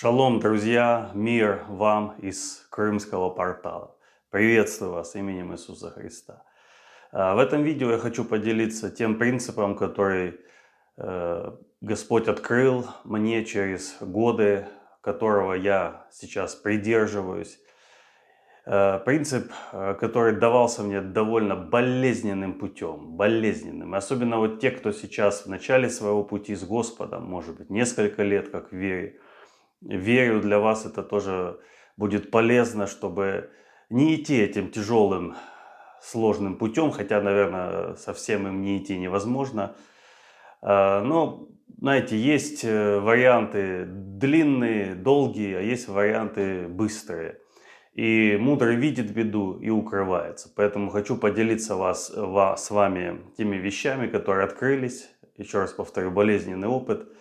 Шалом, друзья, мир вам из Крымского портала. Приветствую вас именем Иисуса Христа. А, в этом видео я хочу поделиться тем принципом, который э, Господь открыл мне через годы, которого я сейчас придерживаюсь. Э, принцип, э, который давался мне довольно болезненным путем, болезненным. Особенно вот те, кто сейчас в начале своего пути с Господом, может быть, несколько лет как в вере, верю, для вас это тоже будет полезно, чтобы не идти этим тяжелым, сложным путем, хотя, наверное, совсем им не идти невозможно. А, но, знаете, есть э, варианты длинные, долгие, а есть варианты быстрые. И мудрый видит беду и укрывается. Поэтому хочу поделиться вас, вас, с вами теми вещами, которые открылись. Еще раз повторю, болезненный опыт –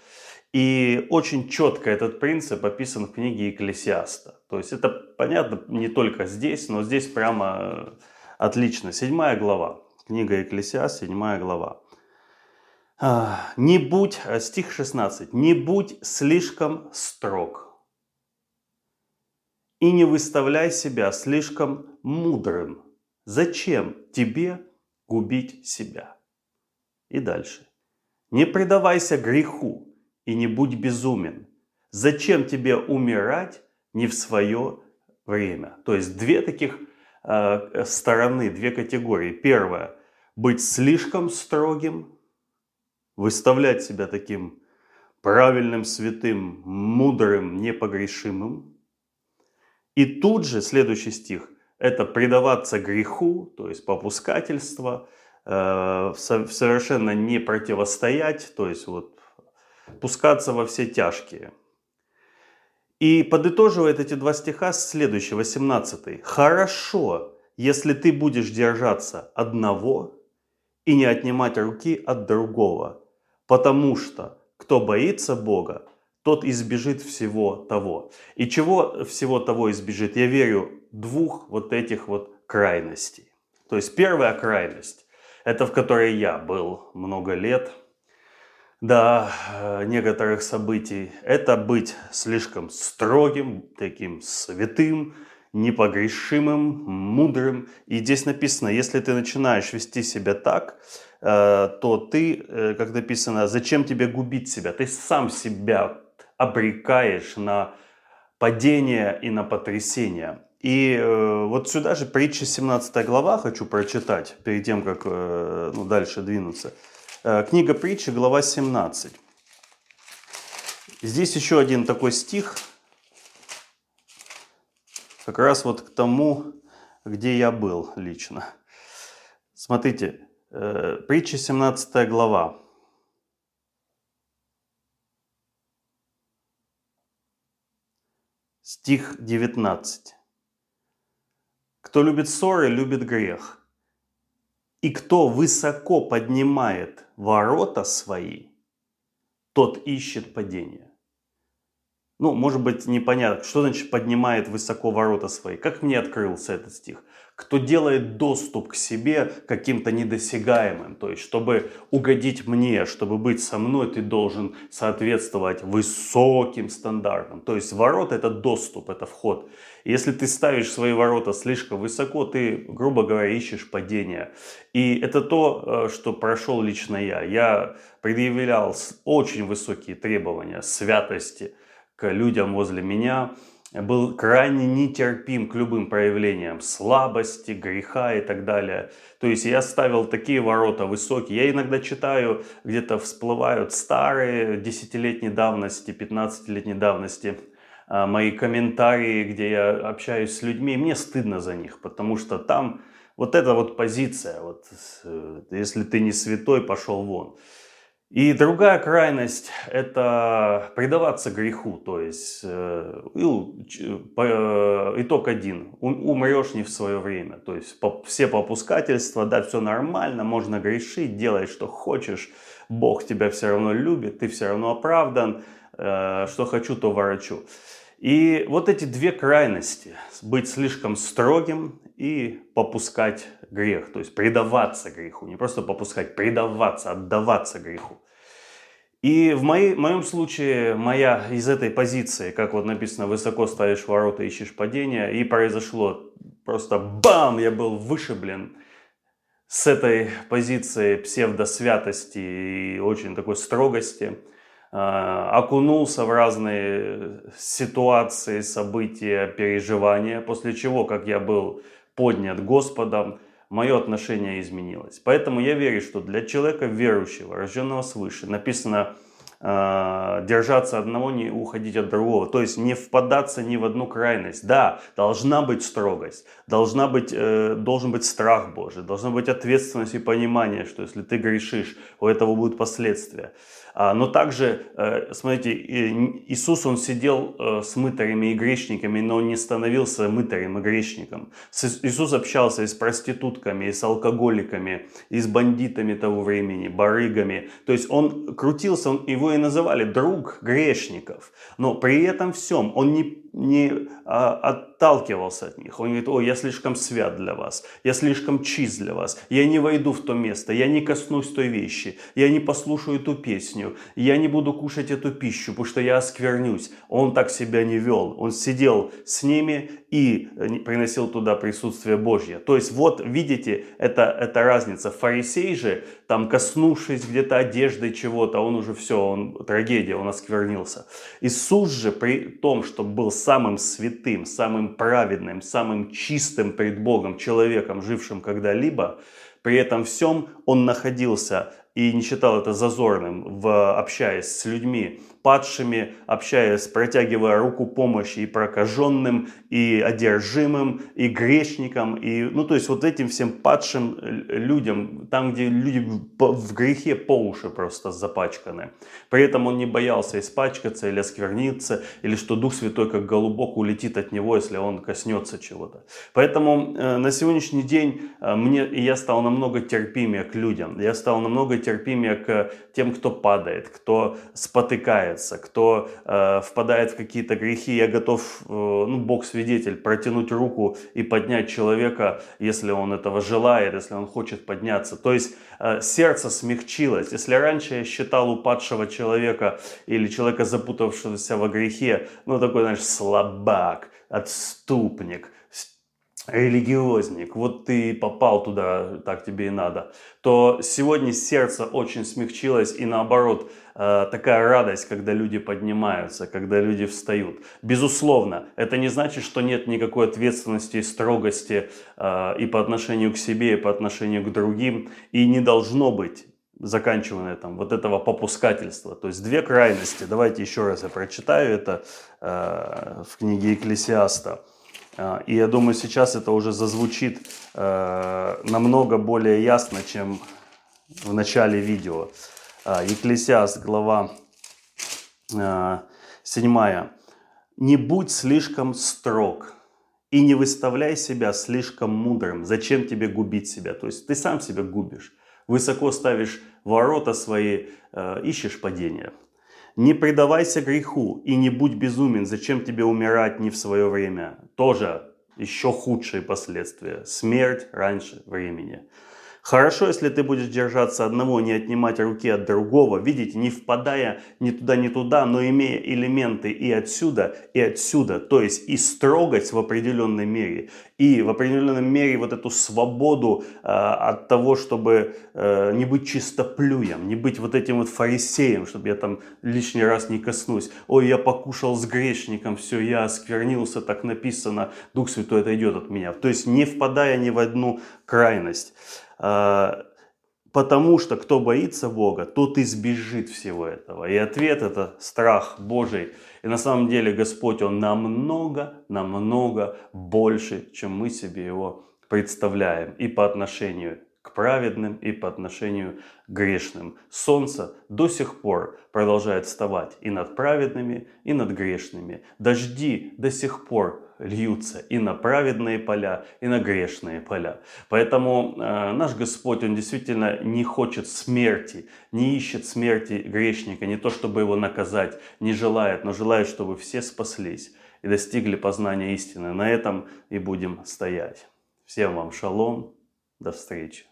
и очень четко этот принцип описан в книге Екклесиаста. То есть это понятно не только здесь, но здесь прямо э, отлично. Седьмая глава. Книга Екклесиаст, седьмая глава. А, не будь, э, стих 16, не будь слишком строг и не выставляй себя слишком мудрым. Зачем тебе губить себя? И дальше. Не предавайся греху, и не будь безумен. Зачем тебе умирать не в свое время? То есть две таких э, стороны, две категории. Первое – быть слишком строгим, выставлять себя таким правильным, святым, мудрым, непогрешимым. И тут же следующий стих – это предаваться греху, то есть попускательство, э, совершенно не противостоять, то есть вот пускаться во все тяжкие. И подытоживает эти два стиха следующий, 18. «Хорошо, если ты будешь держаться одного и не отнимать руки от другого, потому что кто боится Бога, тот избежит всего того. И чего всего того избежит? Я верю двух вот этих вот крайностей. То есть первая крайность, это в которой я был много лет – до э, некоторых событий, это быть слишком строгим, таким святым, непогрешимым, мудрым. И здесь написано, если ты начинаешь вести себя так, э, то ты, э, как написано, зачем тебе губить себя? Ты сам себя обрекаешь на падение и на потрясение. И вот сюда же притча 17 глава хочу прочитать, перед тем, как ну, дальше двинуться. Э, книга притчи, глава 17. Здесь еще один такой стих, как раз вот к тому, где я был лично. Смотрите, э, притча 17 глава. Стих 19. Кто любит ссоры, любит грех. И кто высоко поднимает ворота свои, тот ищет падение. Ну, может быть, непонятно, что значит поднимает высоко ворота свои. Как мне открылся этот стих? Кто делает доступ к себе каким-то недосягаемым. То есть, чтобы угодить мне, чтобы быть со мной, ты должен соответствовать высоким стандартам. То есть, ворота это доступ, это вход. Если ты ставишь свои ворота слишком высоко, ты, грубо говоря, ищешь падения. И это то, э, что прошел лично я. Я предъявлял очень высокие требования святости к людям возле меня был крайне нетерпим к любым проявлениям слабости, греха и так далее. То есть я ставил такие ворота высокие. Я иногда читаю, где-то всплывают старые десятилетней давности, 15-летней давности а, мои комментарии, где я общаюсь с людьми, и мне стыдно за них, потому что там вот эта вот позиция, вот, э, если ты не святой, пошел вон. И другая крайность – это предаваться греху, то есть э, э, итог один – умрешь не в свое время, то есть все попускательства, да, все нормально, можно грешить, делай, что хочешь, Бог тебя все равно любит, ты все равно оправдан, э, что хочу, то ворочу. И вот эти две крайности – быть слишком строгим и попускать грех, то есть предаваться греху, не просто попускать, предаваться, отдаваться греху. И в, моей, моем случае, моя из этой позиции, как вот написано, высоко ставишь ворота, ищешь падения, и произошло просто бам, я был вышиблен с этой позиции псевдосвятости и очень такой строгости, а, окунулся в разные ситуации, события, переживания, после чего, как я был поднят Господом, мое отношение изменилось. Поэтому я верю, что для человека верующего, рожденного свыше, написано э, держаться одного, не уходить от другого. То есть не впадаться ни в одну крайность. Да, должна быть строгость, должна быть, э, должен быть страх Божий, должна быть ответственность и понимание, что если ты грешишь, у этого будут последствия. А, но также, э, смотрите, Иисус, Он сидел э, с мытарями и грешниками, но Он не становился мытарем и грешником. Иисус общался и с проститутками, и с алкоголиками, и с бандитами того времени, барыгами. То есть Он крутился, он, его и называли друг грешников. Но при этом всем Он не не а, отталкивался от них. Он говорит, о, я слишком свят для вас, я слишком чист для вас, я не войду в то место, я не коснусь той вещи, я не послушаю эту песню, я не буду кушать эту пищу, потому что я осквернюсь. Он так себя не вел. Он сидел с ними и э, приносил туда присутствие Божье. То есть вот видите, это, это разница. Фарисей же, там коснувшись где-то одежды чего-то, он уже все, он трагедия, он осквернился. Иисус же при том, что был самым святым, самым праведным, самым чистым пред Богом человеком, жившим когда-либо, при этом всем он находился и не считал это зазорным, в, общаясь с людьми, падшими, общаясь, протягивая руку помощи и прокаженным, и одержимым, и грешникам, и, ну, то есть вот этим всем падшим людям, там, где люди в грехе по уши просто запачканы. При этом он не боялся испачкаться или оскверниться, или что Дух Святой, как голубок, улетит от него, если он коснется чего-то. Поэтому э, на сегодняшний день э, мне, я стал намного терпимее к людям, я стал намного терпимее к тем, кто падает, кто спотыкается, кто э, впадает в какие-то грехи. Я готов, э, ну, Бог свидетель, протянуть руку и поднять человека, если он этого желает, если он хочет подняться. То есть э, сердце смягчилось. Если раньше я считал упадшего человека или человека, запутавшегося во грехе, ну, такой, знаешь, слабак, отступник – религиозник, вот ты попал туда, так тебе и надо, то сегодня сердце очень смягчилось и наоборот, э, такая радость, когда люди поднимаются, когда люди встают. Безусловно, это не значит, что нет никакой ответственности и строгости э, и по отношению к себе, и по отношению к другим, и не должно быть заканчивая этом, вот этого попускательства. То есть две крайности. Давайте еще раз я прочитаю это э, в книге Екклесиаста. А, и я думаю, сейчас это уже зазвучит э, намного более ясно, чем в начале видео. А, Екклесиаст, глава 7. Э, «Не будь слишком строг, и не выставляй себя слишком мудрым. Зачем тебе губить себя? То есть ты сам себя губишь. Высоко ставишь ворота свои, э, ищешь падения. Не предавайся греху и не будь безумен, зачем тебе умирать не в свое время. Тоже еще худшие последствия. Смерть раньше времени. Хорошо, если ты будешь держаться одного, не отнимать руки от другого, видите, не впадая ни туда, ни туда, но имея элементы и отсюда, и отсюда, то есть и строгость в определенной мере, и в определенной мере вот эту свободу э, от того, чтобы э, не быть чистоплюем, не быть вот этим вот фарисеем, чтобы я там лишний раз не коснусь. Ой, я покушал с грешником, все, я осквернился, так написано, Дух Святой отойдет от меня. То есть не впадая ни в одну крайность. А, потому что кто боится Бога, тот избежит всего этого. И ответ это страх Божий. И на самом деле Господь, Он намного, намного больше, чем мы себе Его представляем. И по отношению к праведным и по отношению к грешным. Солнце до сих пор продолжает вставать и над праведными, и над грешными. Дожди до сих пор льются и на праведные поля, и на грешные поля. Поэтому э, наш Господь, Он действительно не хочет смерти, не ищет смерти грешника, не то чтобы его наказать, не желает, но желает, чтобы все спаслись и достигли познания истины. На этом и будем стоять. Всем вам шалом, до встречи.